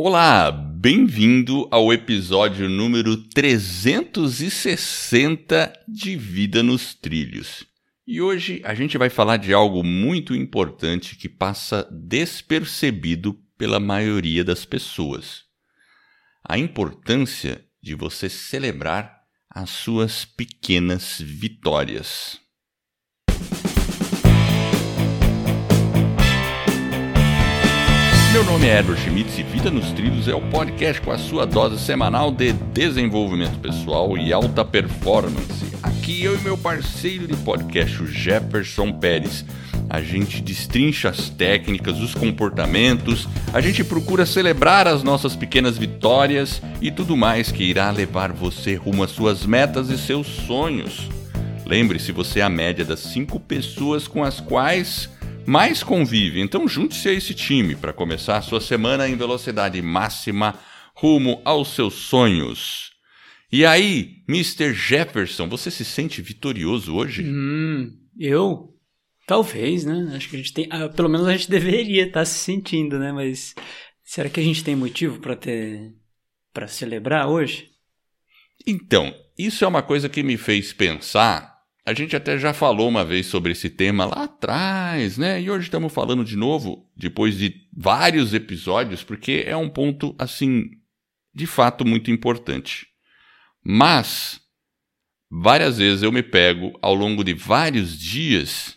Olá, bem-vindo ao episódio número 360 de Vida nos Trilhos. E hoje a gente vai falar de algo muito importante que passa despercebido pela maioria das pessoas: a importância de você celebrar as suas pequenas vitórias. Meu nome é Edward Schmitz e Vida nos Trilhos é o podcast com a sua dose semanal de desenvolvimento pessoal e alta performance. Aqui eu e meu parceiro de podcast, o Jefferson Pérez. A gente destrincha as técnicas, os comportamentos, a gente procura celebrar as nossas pequenas vitórias e tudo mais que irá levar você rumo às suas metas e seus sonhos. Lembre-se, você é a média das cinco pessoas com as quais mais convive. Então junte-se a esse time para começar a sua semana em velocidade máxima rumo aos seus sonhos. E aí, Mr. Jefferson, você se sente vitorioso hoje? Hum, eu? Talvez, né? Acho que a gente tem. Ah, pelo menos a gente deveria estar tá se sentindo, né? Mas será que a gente tem motivo para ter. para celebrar hoje? Então, isso é uma coisa que me fez pensar a gente até já falou uma vez sobre esse tema lá atrás, né? E hoje estamos falando de novo, depois de vários episódios, porque é um ponto, assim, de fato muito importante. Mas, várias vezes eu me pego ao longo de vários dias,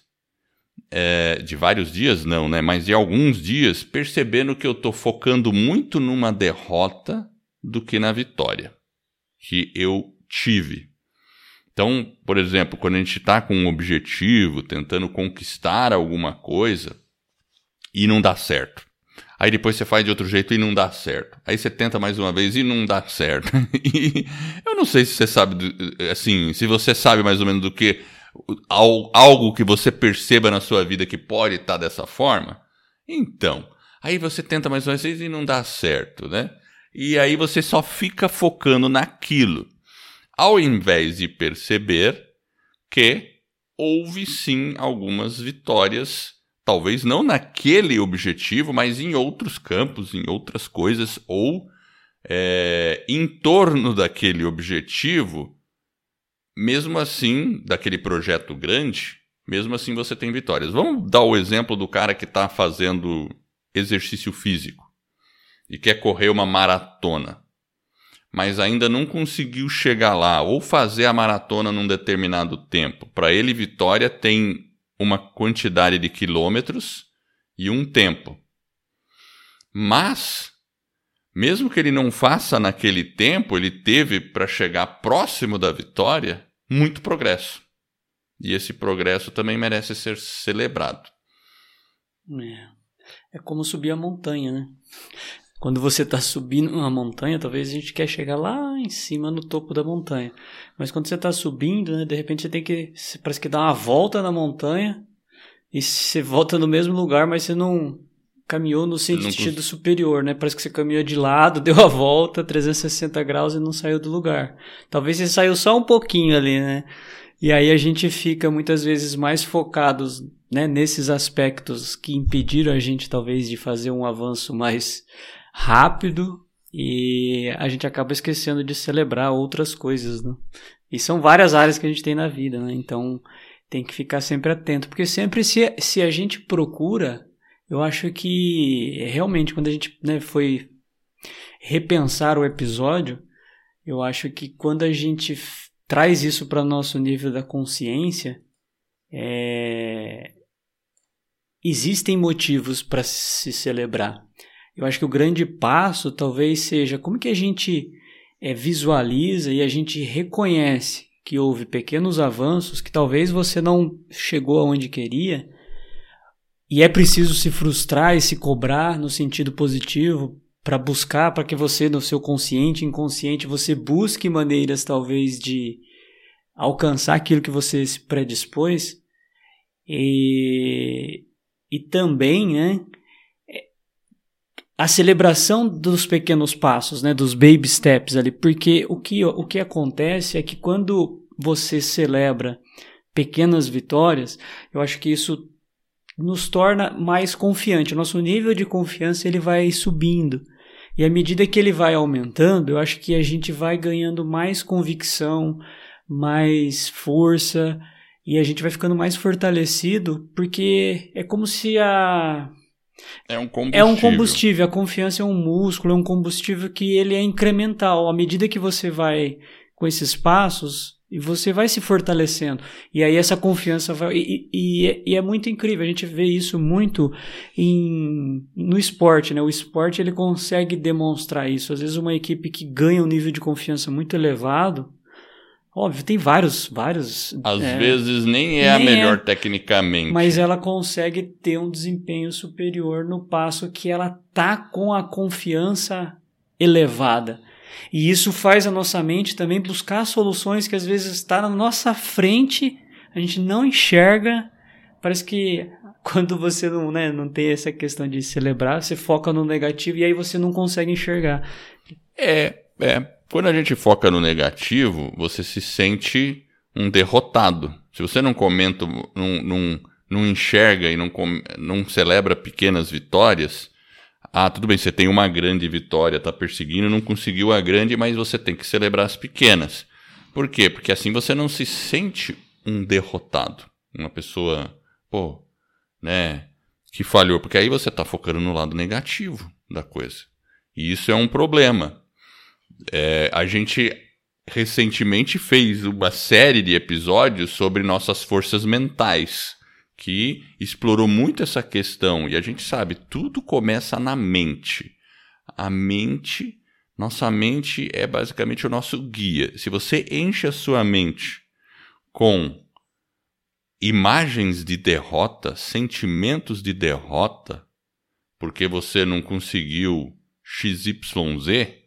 é, de vários dias não, né? Mas de alguns dias, percebendo que eu estou focando muito numa derrota do que na vitória que eu tive. Então, por exemplo, quando a gente está com um objetivo, tentando conquistar alguma coisa e não dá certo. Aí depois você faz de outro jeito e não dá certo. Aí você tenta mais uma vez e não dá certo. E eu não sei se você sabe, assim, se você sabe mais ou menos do que algo que você perceba na sua vida que pode estar tá dessa forma. Então, aí você tenta mais uma vez e não dá certo, né? E aí você só fica focando naquilo ao invés de perceber que houve sim algumas vitórias, talvez não naquele objetivo, mas em outros campos, em outras coisas, ou é, em torno daquele objetivo, mesmo assim, daquele projeto grande, mesmo assim você tem vitórias. Vamos dar o exemplo do cara que está fazendo exercício físico e quer correr uma maratona mas ainda não conseguiu chegar lá ou fazer a maratona num determinado tempo. Para ele, Vitória tem uma quantidade de quilômetros e um tempo. Mas, mesmo que ele não faça naquele tempo, ele teve para chegar próximo da vitória muito progresso. E esse progresso também merece ser celebrado. É, é como subir a montanha, né? Quando você está subindo uma montanha, talvez a gente quer chegar lá em cima no topo da montanha. Mas quando você está subindo, né, de repente você tem que. Você parece que dar uma volta na montanha e você volta no mesmo lugar, mas você não caminhou no sentido não... superior, né? Parece que você caminhou de lado, deu a volta 360 graus e não saiu do lugar. Talvez você saiu só um pouquinho ali, né? E aí a gente fica muitas vezes mais focados né, nesses aspectos que impediram a gente talvez de fazer um avanço mais rápido e a gente acaba esquecendo de celebrar outras coisas, né? E são várias áreas que a gente tem na vida, né? Então tem que ficar sempre atento, porque sempre se, se a gente procura, eu acho que realmente quando a gente né, foi repensar o episódio, eu acho que quando a gente traz isso para o nosso nível da consciência, é... existem motivos para se celebrar. Eu acho que o grande passo talvez seja como que a gente é, visualiza e a gente reconhece que houve pequenos avanços que talvez você não chegou aonde queria. E é preciso se frustrar e se cobrar no sentido positivo para buscar para que você no seu consciente inconsciente você busque maneiras talvez de alcançar aquilo que você se predispôs. E, e também né a celebração dos pequenos passos, né, dos baby steps ali, porque o que, o que acontece é que quando você celebra pequenas vitórias, eu acho que isso nos torna mais confiante. O nosso nível de confiança ele vai subindo. E à medida que ele vai aumentando, eu acho que a gente vai ganhando mais convicção, mais força e a gente vai ficando mais fortalecido, porque é como se a é um combustível. É um combustível. A confiança é um músculo, é um combustível que ele é incremental. À medida que você vai com esses passos, e você vai se fortalecendo. E aí essa confiança vai. E, e, e, é muito incrível, a gente vê isso muito em, no esporte, né? O esporte ele consegue demonstrar isso. Às vezes uma equipe que ganha um nível de confiança muito elevado. Óbvio, tem vários, vários. Às é, vezes nem é nem a melhor é, tecnicamente. Mas ela consegue ter um desempenho superior no passo que ela tá com a confiança elevada. E isso faz a nossa mente também buscar soluções que às vezes está na nossa frente, a gente não enxerga. Parece que quando você não, né, não tem essa questão de celebrar, você foca no negativo e aí você não consegue enxergar. É, é. Quando a gente foca no negativo, você se sente um derrotado. Se você não comenta, não, não, não enxerga e não, não celebra pequenas vitórias, ah, tudo bem, você tem uma grande vitória, está perseguindo, não conseguiu a grande, mas você tem que celebrar as pequenas. Por quê? Porque assim você não se sente um derrotado. Uma pessoa, pô, né, que falhou. Porque aí você está focando no lado negativo da coisa. E isso é um problema. É, a gente recentemente fez uma série de episódios sobre nossas forças mentais que explorou muito essa questão. E a gente sabe, tudo começa na mente. A mente, nossa mente é basicamente o nosso guia. Se você enche a sua mente com imagens de derrota, sentimentos de derrota, porque você não conseguiu XYZ,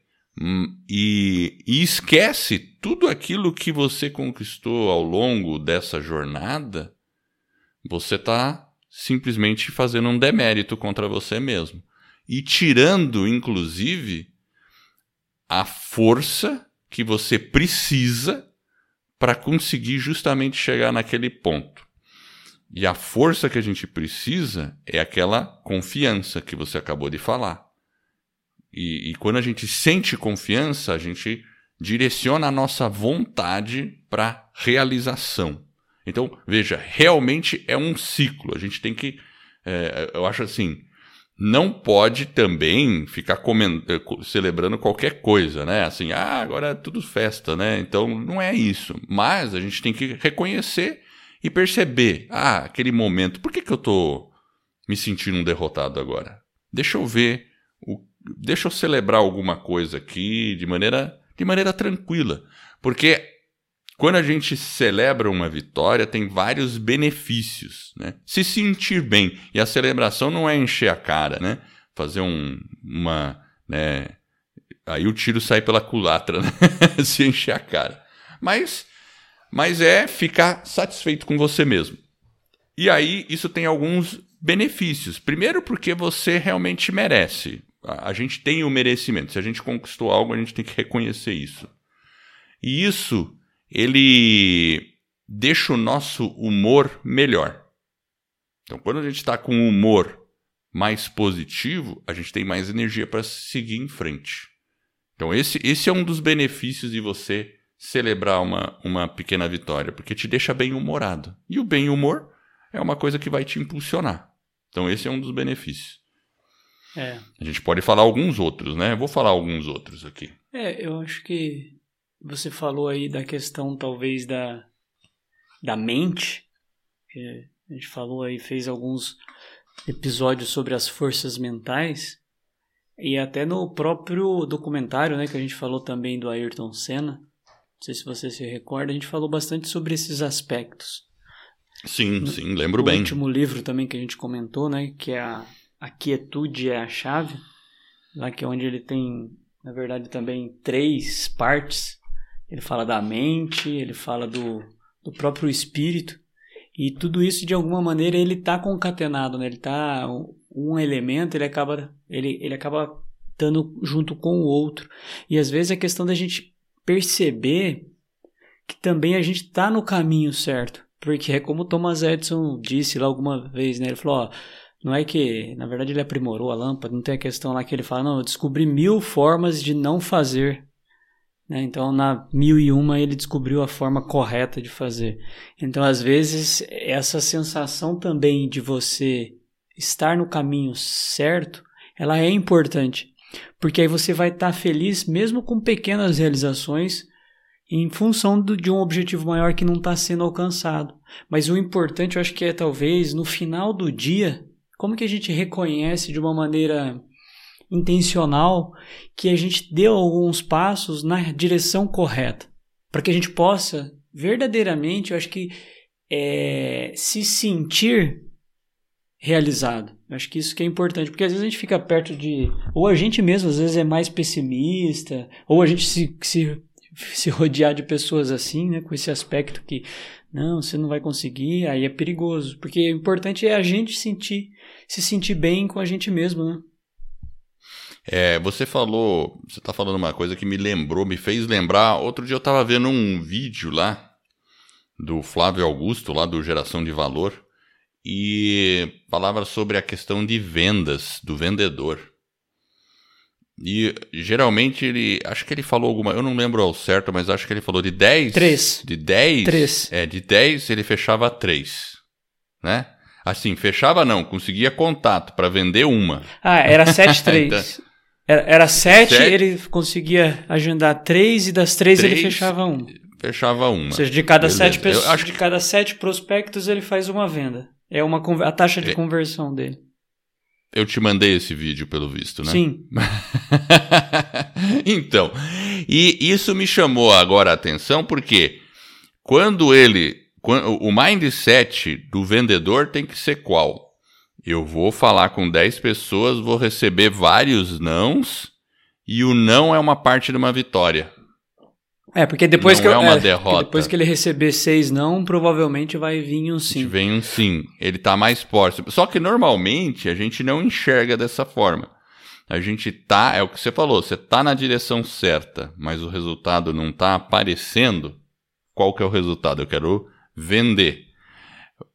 e, e esquece tudo aquilo que você conquistou ao longo dessa jornada, você está simplesmente fazendo um demérito contra você mesmo. E tirando, inclusive, a força que você precisa para conseguir justamente chegar naquele ponto. E a força que a gente precisa é aquela confiança que você acabou de falar. E, e quando a gente sente confiança, a gente direciona a nossa vontade para realização. Então, veja, realmente é um ciclo. A gente tem que. É, eu acho assim. Não pode também ficar eh, celebrando qualquer coisa, né? Assim, ah, agora é tudo festa, né? Então não é isso. Mas a gente tem que reconhecer e perceber, ah, aquele momento, por que, que eu tô me sentindo um derrotado agora? Deixa eu ver, deixa eu celebrar alguma coisa aqui de maneira, de maneira tranquila. Porque quando a gente celebra uma vitória, tem vários benefícios, né? Se sentir bem. E a celebração não é encher a cara, né? Fazer um, uma, né? Aí o tiro sai pela culatra, né? Se encher a cara. Mas, mas é ficar satisfeito com você mesmo. E aí isso tem alguns benefícios. Primeiro porque você realmente merece. A gente tem o merecimento. Se a gente conquistou algo, a gente tem que reconhecer isso. E isso ele deixa o nosso humor melhor. Então, quando a gente está com um humor mais positivo, a gente tem mais energia para seguir em frente. Então, esse, esse é um dos benefícios de você celebrar uma, uma pequena vitória, porque te deixa bem humorado. E o bem humor é uma coisa que vai te impulsionar. Então, esse é um dos benefícios. É. A gente pode falar alguns outros, né? Eu vou falar alguns outros aqui. É, eu acho que você falou aí da questão talvez da, da mente. Que a gente falou aí, fez alguns episódios sobre as forças mentais. E até no próprio documentário, né, que a gente falou também do Ayrton Senna. Não sei se você se recorda, a gente falou bastante sobre esses aspectos. Sim, no, sim, lembro bem. O último livro também que a gente comentou, né, que é a, a Quietude é a Chave, lá que é onde ele tem, na verdade, também três partes ele fala da mente, ele fala do, do próprio espírito. E tudo isso, de alguma maneira, ele está concatenado, né? Ele tá um elemento, ele acaba ele, ele acaba estando junto com o outro. E às vezes é questão da gente perceber que também a gente está no caminho certo. Porque é como Thomas Edison disse lá alguma vez, né? Ele falou, ó, Não é que, na verdade, ele aprimorou a lâmpada, não tem a questão lá que ele fala, não, eu descobri mil formas de não fazer. Né? Então, na mil e uma, ele descobriu a forma correta de fazer. Então, às vezes, essa sensação também de você estar no caminho certo, ela é importante. Porque aí você vai estar feliz mesmo com pequenas realizações em função do, de um objetivo maior que não está sendo alcançado. Mas o importante, eu acho que é talvez no final do dia, como que a gente reconhece de uma maneira intencional que a gente deu alguns passos na direção correta, para que a gente possa verdadeiramente, eu acho que é, se sentir realizado. Eu acho que isso que é importante, porque às vezes a gente fica perto de. Ou a gente mesmo, às vezes, é mais pessimista, ou a gente se, se, se rodear de pessoas assim, né, com esse aspecto que não, você não vai conseguir, aí é perigoso. Porque o importante é a gente sentir, se sentir bem com a gente mesmo, né? É, você falou, você está falando uma coisa que me lembrou, me fez lembrar. Outro dia eu estava vendo um vídeo lá do Flávio Augusto, lá do Geração de Valor, e falava sobre a questão de vendas do vendedor. E geralmente ele. Acho que ele falou alguma. Eu não lembro ao certo, mas acho que ele falou de 10. 3. De 10. 3. É, de 10 ele fechava 3. Né? Assim, fechava não, conseguia contato para vender uma. Ah, era 7 3. Era, era 7, ele conseguia agendar 3 e das 3 ele fechava um. Fechava uma. Ou seja, de cada 7 pessoas, acho... de cada 7 prospectos ele faz uma venda. É uma a taxa de é. conversão dele. Eu te mandei esse vídeo, pelo visto, né? Sim. então, e isso me chamou agora a atenção porque quando ele. Quando, o mindset do vendedor tem que ser qual? Eu vou falar com 10 pessoas, vou receber vários nãos, e o não é uma parte de uma vitória. É, porque depois não que é uma é, derrota. depois que ele receber seis não, provavelmente vai vir um sim. Vem um sim. Ele tá mais próximo. Só que normalmente a gente não enxerga dessa forma. A gente tá, é o que você falou, você tá na direção certa, mas o resultado não tá aparecendo. Qual que é o resultado? Eu quero vender.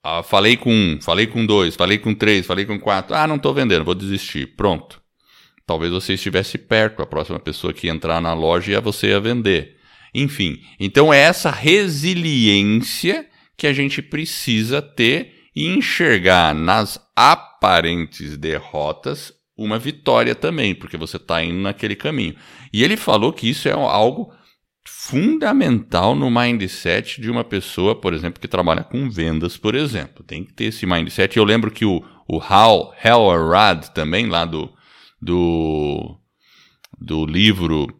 Ah, falei com um, falei com dois, falei com três, falei com quatro. Ah, não estou vendendo, vou desistir. Pronto. Talvez você estivesse perto, a próxima pessoa que entrar na loja ia você ia vender. Enfim, então é essa resiliência que a gente precisa ter e enxergar nas aparentes derrotas uma vitória também, porque você está indo naquele caminho. E ele falou que isso é algo fundamental no mindset de uma pessoa, por exemplo, que trabalha com vendas, por exemplo. Tem que ter esse mindset. Eu lembro que o, o Hal, Arad também, lá do, do, do livro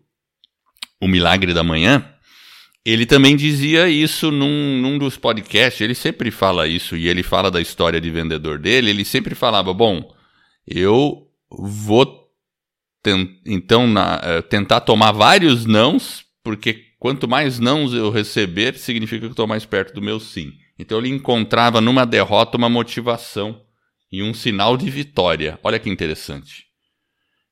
o Milagre da Manhã, ele também dizia isso num, num dos podcasts. Ele sempre fala isso e ele fala da história de vendedor dele. Ele sempre falava: Bom, eu vou então na, uh, tentar tomar vários nãos, porque quanto mais nãos eu receber, significa que eu estou mais perto do meu sim. Então ele encontrava numa derrota uma motivação e um sinal de vitória. Olha que interessante.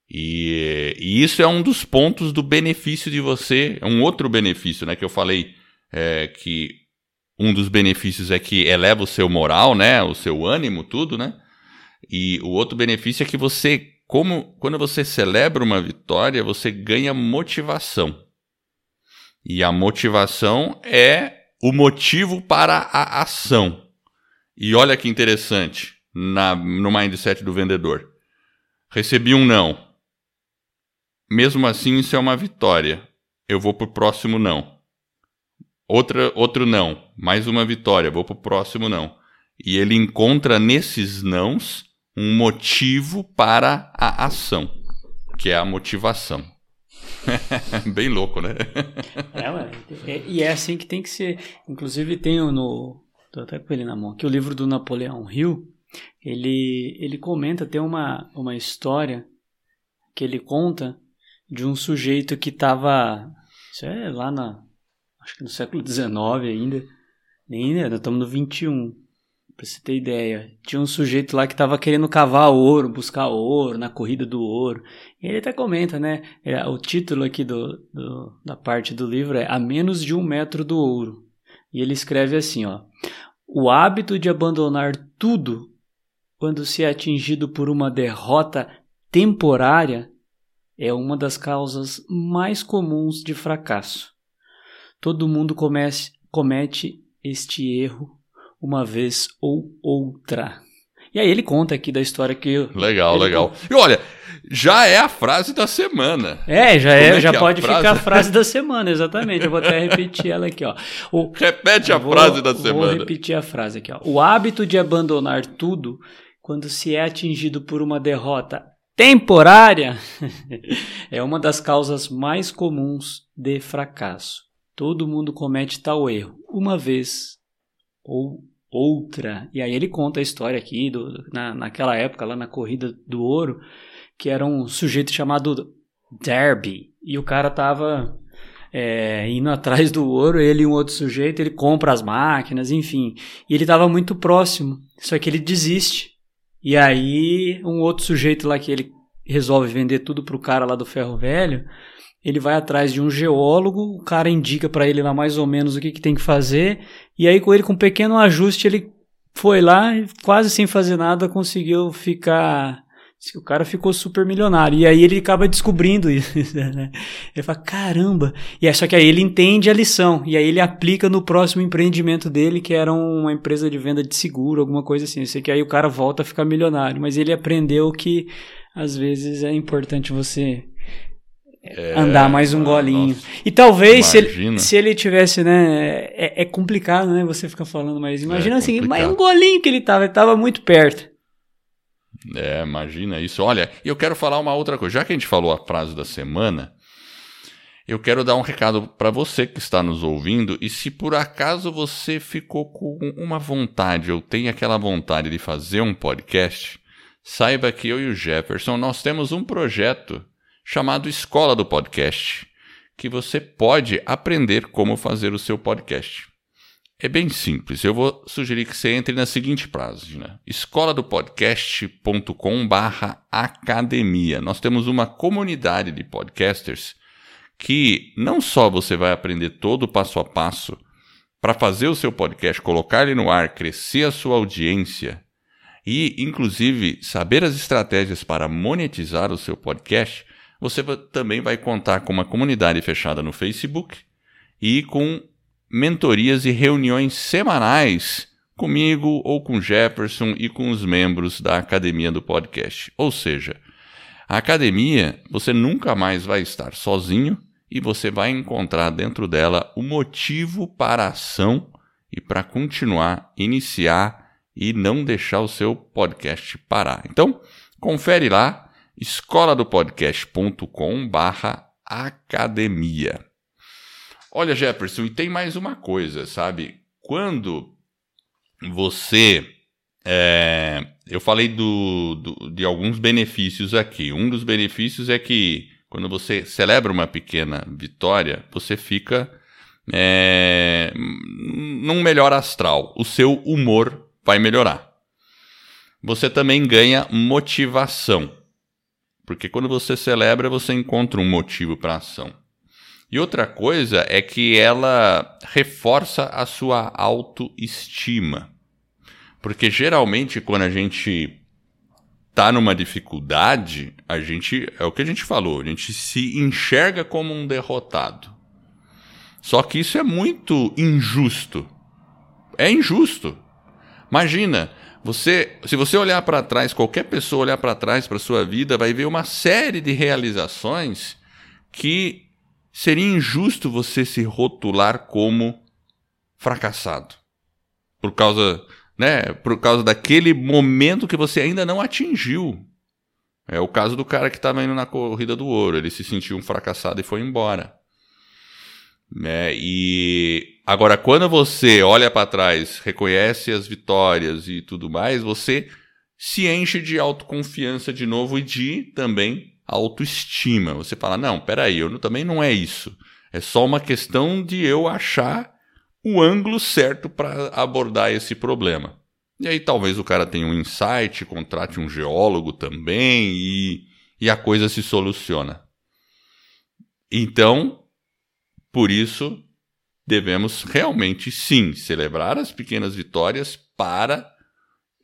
E, e, isso é um dos pontos do benefício de você, é um outro benefício, né, que eu falei é, que um dos benefícios é que eleva o seu moral, né, o seu ânimo, tudo, né? E o outro benefício é que você, como quando você celebra uma vitória, você ganha motivação. E a motivação é o motivo para a ação. E olha que interessante na, no mindset do vendedor. Recebi um não. Mesmo assim, isso é uma vitória. Eu vou pro próximo não. Outra, outro não. Mais uma vitória. Vou pro próximo não. E ele encontra nesses nãos um motivo para a ação, que é a motivação. Bem louco, né? é, ué. E é assim que tem que ser. Inclusive tem no. Tô até com ele na mão. Aqui o livro do Napoleão Hill. Ele, ele comenta, tem uma, uma história que ele conta de um sujeito que estava. Isso é lá na. Acho que no século XIX ainda. Nem ainda, estamos no 21. Pra você ter ideia. Tinha um sujeito lá que estava querendo cavar ouro, buscar ouro, na corrida do ouro. E ele até comenta, né? É, o título aqui do, do, da parte do livro é A Menos de um Metro do Ouro. E ele escreve assim, ó. O hábito de abandonar tudo quando se é atingido por uma derrota temporária, é uma das causas mais comuns de fracasso. Todo mundo comece, comete este erro uma vez ou outra. E aí ele conta aqui da história que. Legal, legal. E olha, já é a frase da semana. É, já é, é já é pode a ficar a frase da semana, exatamente. Eu vou até repetir ela aqui, ó. O, Repete a vou, frase da semana. Vou repetir a frase aqui, ó. O hábito de abandonar tudo quando se é atingido por uma derrota temporária é uma das causas mais comuns de fracasso. Todo mundo comete tal erro uma vez ou outra. E aí ele conta a história aqui do, na, naquela época, lá na corrida do ouro, que era um sujeito chamado Derby. E o cara tava é, indo atrás do ouro, ele e um outro sujeito, ele compra as máquinas, enfim. E ele tava muito próximo, só que ele desiste. E aí um outro sujeito lá que ele resolve vender tudo pro cara lá do ferro velho, ele vai atrás de um geólogo, o cara indica para ele lá mais ou menos o que, que tem que fazer, e aí com ele com um pequeno ajuste ele foi lá quase sem fazer nada conseguiu ficar o cara ficou super milionário. E aí ele acaba descobrindo isso, né? Ele fala, caramba! E é só que aí ele entende a lição. E aí ele aplica no próximo empreendimento dele, que era uma empresa de venda de seguro, alguma coisa assim. Eu sei que aí o cara volta a ficar milionário. Mas ele aprendeu que às vezes é importante você é, andar mais um golinho. Nossa, e talvez se ele, se ele tivesse, né? É, é, complicado, né? Você ficar falando, mas imagina é assim, mas um golinho que ele tava, ele tava muito perto. É, imagina isso. Olha, eu quero falar uma outra coisa. Já que a gente falou a frase da semana, eu quero dar um recado para você que está nos ouvindo. E se por acaso você ficou com uma vontade, ou tem aquela vontade de fazer um podcast, saiba que eu e o Jefferson nós temos um projeto chamado Escola do Podcast, que você pode aprender como fazer o seu podcast. É bem simples. Eu vou sugerir que você entre na seguinte página: escoladopodcast.com/academia. Nós temos uma comunidade de podcasters que não só você vai aprender todo o passo a passo para fazer o seu podcast, colocar ele no ar, crescer a sua audiência e, inclusive, saber as estratégias para monetizar o seu podcast, você também vai contar com uma comunidade fechada no Facebook e com mentorias e reuniões semanais comigo ou com Jefferson e com os membros da academia do podcast. Ou seja, a academia você nunca mais vai estar sozinho e você vai encontrar dentro dela o motivo para a ação e para continuar, iniciar e não deixar o seu podcast parar. Então, confere lá escoladopodcast.com barra academia. Olha, Jefferson, e tem mais uma coisa, sabe? Quando você. É, eu falei do, do, de alguns benefícios aqui. Um dos benefícios é que quando você celebra uma pequena vitória, você fica é, num melhor astral. O seu humor vai melhorar. Você também ganha motivação. Porque quando você celebra, você encontra um motivo para ação. E outra coisa é que ela reforça a sua autoestima. Porque geralmente quando a gente tá numa dificuldade, a gente é o que a gente falou, a gente se enxerga como um derrotado. Só que isso é muito injusto. É injusto. Imagina, você, se você olhar para trás, qualquer pessoa olhar para trás para sua vida, vai ver uma série de realizações que seria injusto você se rotular como fracassado. Por causa, né, por causa daquele momento que você ainda não atingiu. É o caso do cara que estava indo na corrida do ouro, ele se sentiu um fracassado e foi embora. Né? E agora, quando você olha para trás, reconhece as vitórias e tudo mais, você se enche de autoconfiança de novo e de também autoestima. Você fala: não, peraí, eu também não é isso. É só uma questão de eu achar o ângulo certo para abordar esse problema. E aí talvez o cara tenha um insight, contrate um geólogo também e, e a coisa se soluciona. Então, por isso, devemos realmente sim celebrar as pequenas vitórias para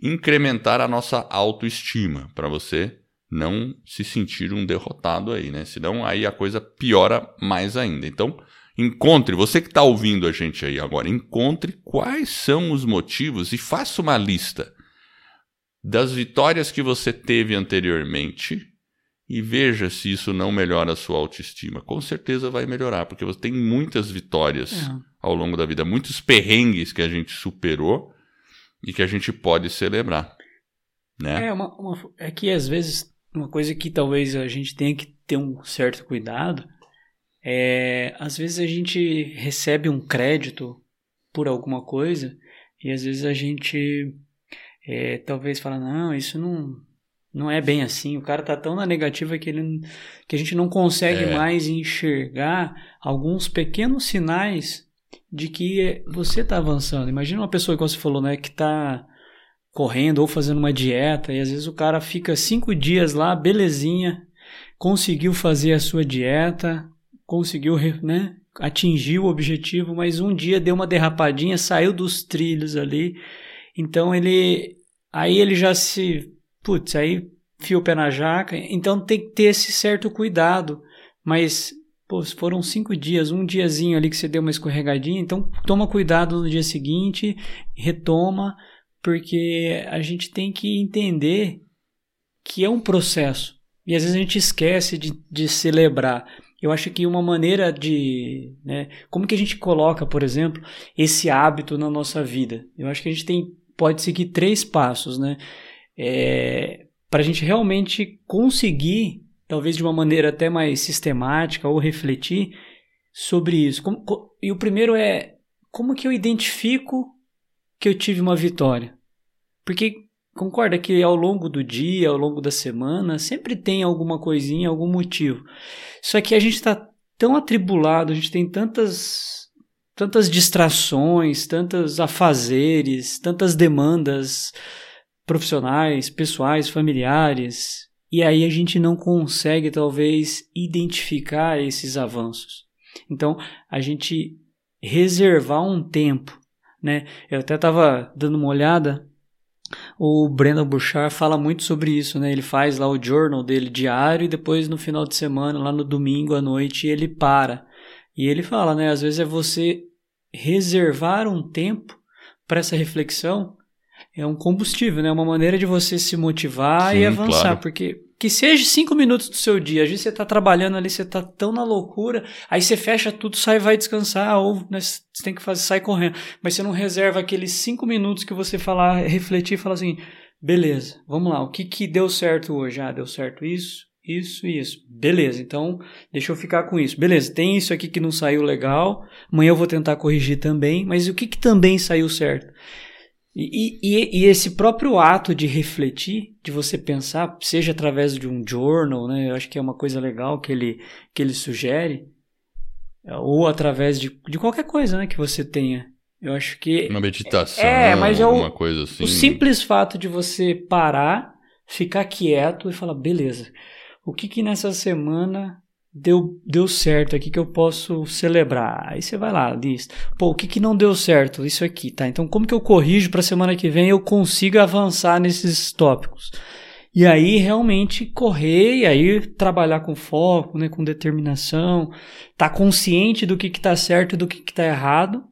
incrementar a nossa autoestima, para você não se sentir um derrotado aí, né? Senão aí a coisa piora mais ainda. Então, encontre, você que está ouvindo a gente aí agora, encontre quais são os motivos e faça uma lista das vitórias que você teve anteriormente e veja se isso não melhora a sua autoestima. Com certeza vai melhorar, porque você tem muitas vitórias é. ao longo da vida, muitos perrengues que a gente superou e que a gente pode celebrar. Né? É, uma, uma, é que às vezes uma coisa que talvez a gente tenha que ter um certo cuidado é às vezes a gente recebe um crédito por alguma coisa e às vezes a gente é, talvez fala não isso não não é bem assim o cara tá tão na negativa que ele que a gente não consegue é. mais enxergar alguns pequenos sinais de que você está avançando imagina uma pessoa que você falou né que está correndo ou fazendo uma dieta, e às vezes o cara fica cinco dias lá, belezinha, conseguiu fazer a sua dieta, conseguiu né, atingir o objetivo, mas um dia deu uma derrapadinha, saiu dos trilhos ali, então ele. Aí ele já se. Putz, aí fio o pé na jaca, então tem que ter esse certo cuidado, mas. Pô, foram cinco dias, um diazinho ali que você deu uma escorregadinha, então toma cuidado no dia seguinte, retoma, porque a gente tem que entender que é um processo. E às vezes a gente esquece de, de celebrar. Eu acho que uma maneira de. Né, como que a gente coloca, por exemplo, esse hábito na nossa vida? Eu acho que a gente tem, pode seguir três passos, né? É, para a gente realmente conseguir, talvez de uma maneira até mais sistemática ou refletir sobre isso. Como, e o primeiro é como que eu identifico que eu tive uma vitória. Porque concorda que ao longo do dia, ao longo da semana, sempre tem alguma coisinha, algum motivo. Só que a gente está tão atribulado, a gente tem tantas tantas distrações, tantos afazeres, tantas demandas profissionais, pessoais, familiares, e aí a gente não consegue talvez identificar esses avanços. Então, a gente reservar um tempo né? Eu até estava dando uma olhada. O Brandon Bouchard fala muito sobre isso, né? Ele faz lá o journal dele diário e depois no final de semana, lá no domingo à noite, ele para. E ele fala, né? Às vezes é você reservar um tempo para essa reflexão é um combustível, né? É uma maneira de você se motivar Sim, e avançar, claro. porque que seja cinco minutos do seu dia. Às vezes você está trabalhando ali, você está tão na loucura, aí você fecha tudo, sai vai descansar, ou né, você tem que fazer, sai correndo. Mas você não reserva aqueles cinco minutos que você falar, refletir e falar assim, beleza, vamos lá, o que, que deu certo hoje? Ah, deu certo isso, isso e isso. Beleza, então deixa eu ficar com isso. Beleza, tem isso aqui que não saiu legal, amanhã eu vou tentar corrigir também, mas o que, que também saiu certo? E, e, e, esse próprio ato de refletir, de você pensar, seja através de um journal, né? Eu acho que é uma coisa legal que ele, que ele sugere, ou através de, de qualquer coisa, né, que você tenha. Eu acho que uma meditação, é, mas é o, coisa assim. O simples fato de você parar, ficar quieto e falar, beleza, o que que nessa semana deu, deu certo aqui que eu posso celebrar. Aí você vai lá, lista. Pô, o que, que não deu certo? Isso aqui, tá? Então, como que eu corrijo para semana que vem eu consigo avançar nesses tópicos? E aí realmente correr e aí trabalhar com foco, né, com determinação, tá consciente do que está certo e do que está errado.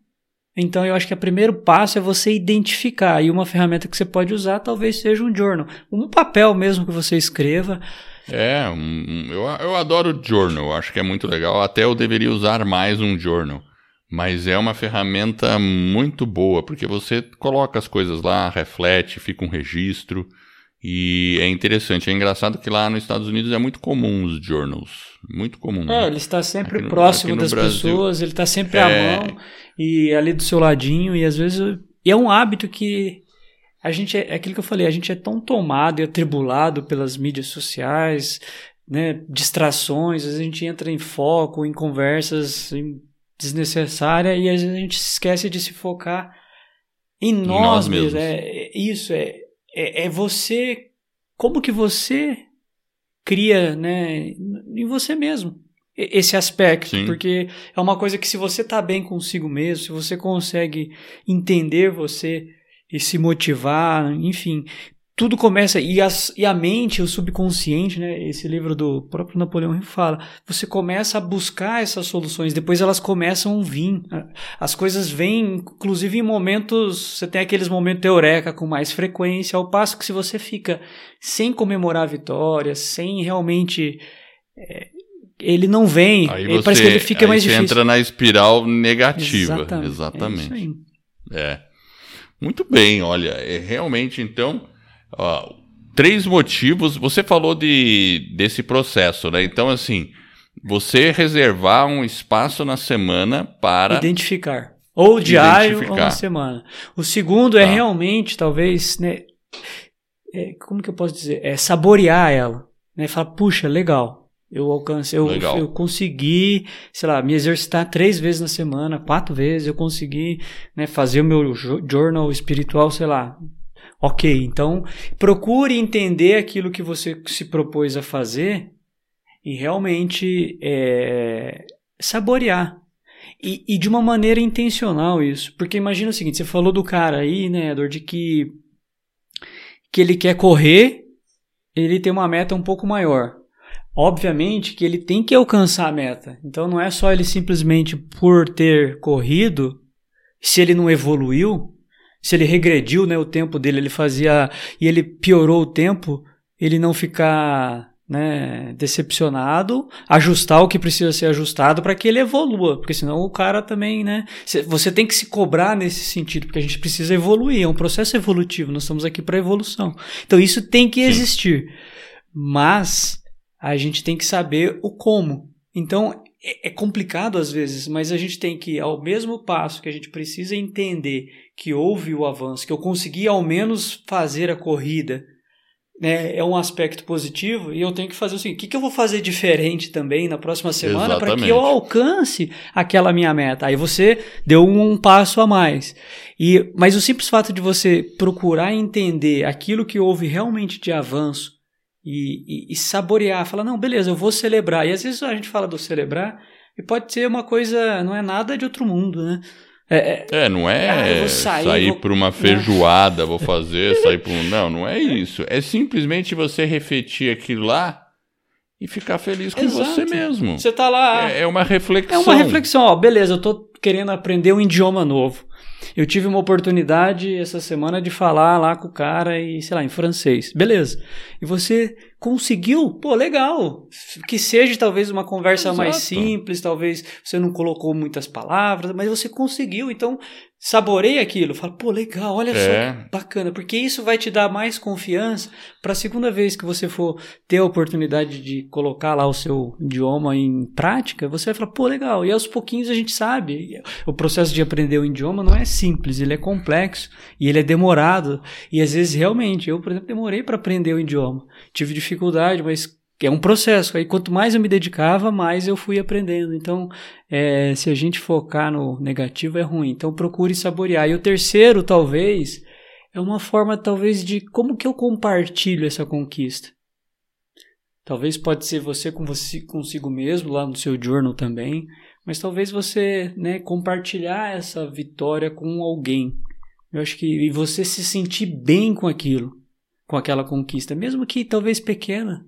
Então eu acho que o primeiro passo é você identificar. E uma ferramenta que você pode usar talvez seja um journal. Um papel mesmo que você escreva. É, um, eu, eu adoro journal, acho que é muito legal. Até eu deveria usar mais um journal. Mas é uma ferramenta muito boa, porque você coloca as coisas lá, reflete, fica um registro. E é interessante, é engraçado que lá nos Estados Unidos é muito comum os journals. Muito comum. É, ele está sempre no, próximo das Brasil, pessoas, ele está sempre é... à mão e ali do seu ladinho. E às vezes. E é um hábito que a gente é, é aquilo que eu falei, a gente é tão tomado e atribulado pelas mídias sociais, né, distrações, às vezes a gente entra em foco, em conversas desnecessárias e às vezes a gente esquece de se focar em nós, nós mesmos. É, é, isso, é, é, é você, como que você cria, né, em você mesmo esse aspecto, Sim. porque é uma coisa que se você está bem consigo mesmo, se você consegue entender você e se motivar, enfim, tudo começa e, as, e a mente, o subconsciente, né? Esse livro do próprio Napoleão Hill fala, você começa a buscar essas soluções, depois elas começam a vir. As coisas vêm, inclusive em momentos, você tem aqueles momentos de eureka com mais frequência, ao passo que se você fica sem comemorar a vitória, sem realmente é, ele não vem, aí ele, você, parece que ele fica mais você difícil. entra na espiral negativa. Exatamente. Exatamente. É É. Muito bem, olha, é realmente então, ó, três motivos. Você falou de desse processo, né? Então, assim, você reservar um espaço na semana para identificar. Ou diário ou na semana. O segundo é Tá. realmente, talvez, né? é, como que eu posso dizer? É saborear ela. Né? Falar, puxa, legal. Eu alcancei, eu, eu consegui, sei lá, me exercitar três vezes na semana, quatro vezes, eu consegui né, fazer o meu jo- journal espiritual, sei lá. Ok, então procure entender aquilo que você se propôs a fazer e realmente é, saborear. E, e de uma maneira intencional isso. Porque imagina o seguinte, você falou do cara aí, né, Edward, de que, que ele quer correr, ele tem uma meta um pouco maior. Obviamente que ele tem que alcançar a meta. Então não é só ele simplesmente por ter corrido, se ele não evoluiu, se ele regrediu, né, o tempo dele, ele fazia e ele piorou o tempo, ele não ficar, né, decepcionado, ajustar o que precisa ser ajustado para que ele evolua, porque senão o cara também, né, cê- você tem que se cobrar nesse sentido, porque a gente precisa evoluir, é um processo evolutivo, nós estamos aqui para evolução. Então isso tem que Sim. existir. Mas a gente tem que saber o como. Então, é é complicado às vezes, mas a gente tem que, ao mesmo passo que a gente precisa entender que houve o avanço, que eu consegui ao menos fazer a corrida, né, é um aspecto positivo, e eu tenho que fazer o seguinte: o que, que eu vou fazer diferente também na próxima semana para que eu alcance aquela minha meta? Aí você deu um, passo a mais. E, mas o simples fato de você procurar entender aquilo que houve realmente de avanço e, e, e saborear, falar, não, beleza, eu vou celebrar. E às vezes a gente fala do celebrar e pode ser uma coisa, não é nada de outro mundo, né? É, é, É, não é Ah, sair, sair, vou- por uma feijoada, vou fazer, sair por um. Não, não é isso. É simplesmente você refletir aquilo lá e ficar feliz com Exato. você mesmo. você tá lá. É, é uma É reflexão. uma reflexão, ó, beleza, eu tô querendo aprender um idioma novo. Eu tive uma oportunidade essa semana de falar lá com o cara e, sei lá, em francês. Beleza. E você conseguiu? Pô, legal. Que seja talvez uma conversa mais Exato. simples, talvez você não colocou muitas palavras, mas você conseguiu. Então, saboreie aquilo. Fala, pô, legal, olha É. só bacana, porque isso vai te dar mais confiança para a segunda vez que você for ter a oportunidade de colocar lá o seu idioma em prática, você vai falar, pô, legal. E aos pouquinhos a gente sabe. O processo de aprender o idioma não é simples, ele é complexo e ele é demorado. E às vezes, realmente, eu, por exemplo, demorei para aprender o idioma. Tive dificuldade, mas é um processo. Aí quanto mais eu me dedicava, mais eu fui aprendendo. Então, é, se a gente focar no negativo é ruim. Então procure saborear. E o terceiro, talvez, é uma forma talvez de como que eu compartilho essa conquista. Talvez pode ser você com você consigo mesmo lá no seu journal também, mas talvez você, né, compartilhar essa vitória com alguém. Eu acho que e você se sentir bem com aquilo, com aquela conquista, mesmo que talvez pequena.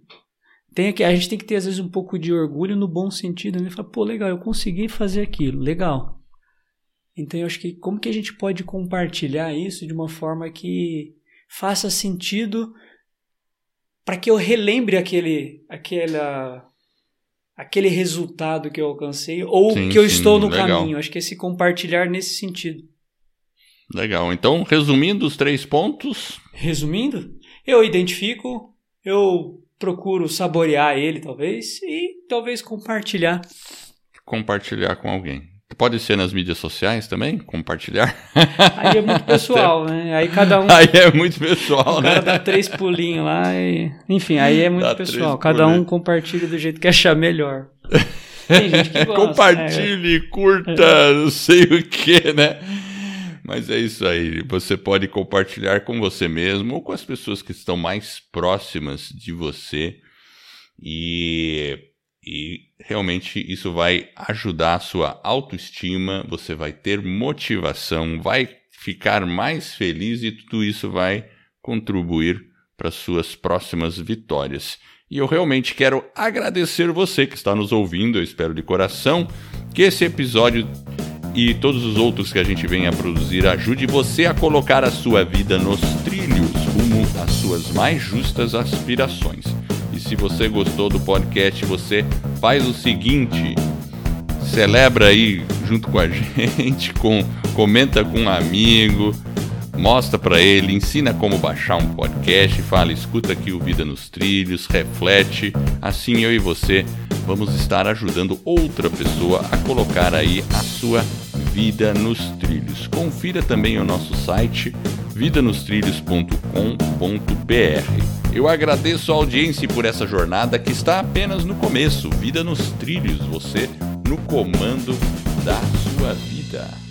Tem que, a gente tem que ter às vezes um pouco de orgulho no bom sentido, né? Falar, pô, legal, eu consegui fazer aquilo, legal. Então eu acho que como que a gente pode compartilhar isso de uma forma que faça sentido para que eu relembre aquele, aquela, aquele resultado que eu alcancei ou Sim, que eu sim, estou no legal. caminho. Acho que esse compartilhar nesse sentido. Legal. Então, resumindo os três pontos, Resumindo, eu identifico, eu procuro saborear ele, talvez, e talvez compartilhar. compartilhar com alguém. Pode ser nas mídias sociais também? Compartilhar? Aí é muito pessoal, né? Aí cada um, Aí é muito pessoal, né? dá três pulinhos lá e. Enfim, aí é muito Dá pessoal. Cada um compartilha do jeito que achar melhor. Tem gente que gosta. Compartilhe, curta, não sei o que, né? Mas é isso aí. Você pode compartilhar com você mesmo ou com as pessoas que estão mais próximas de você. E, e realmente isso vai ajudar a sua autoestima. Você vai ter motivação, vai ficar mais feliz e tudo isso vai contribuir para suas próximas vitórias. E eu realmente quero agradecer você que está nos ouvindo, eu espero de coração que esse episódio e todos os outros que a gente vem a produzir ajude você a colocar a sua vida nos trilhos rumo às suas mais justas aspirações. E se você gostou do podcast, você faz o seguinte: celebra aí junto com a gente, com, comenta com um amigo, mostra para ele, ensina como baixar um podcast, fala, escuta aqui o Vida nos Trilhos, reflete. Assim eu e você vamos estar ajudando outra pessoa a colocar aí a sua vida nos trilhos. Confira também o nosso site vidanostrilhos.com.br. Eu agradeço a audiência por essa jornada que está apenas no começo. Vida nos trilhos, você no comando da sua vida.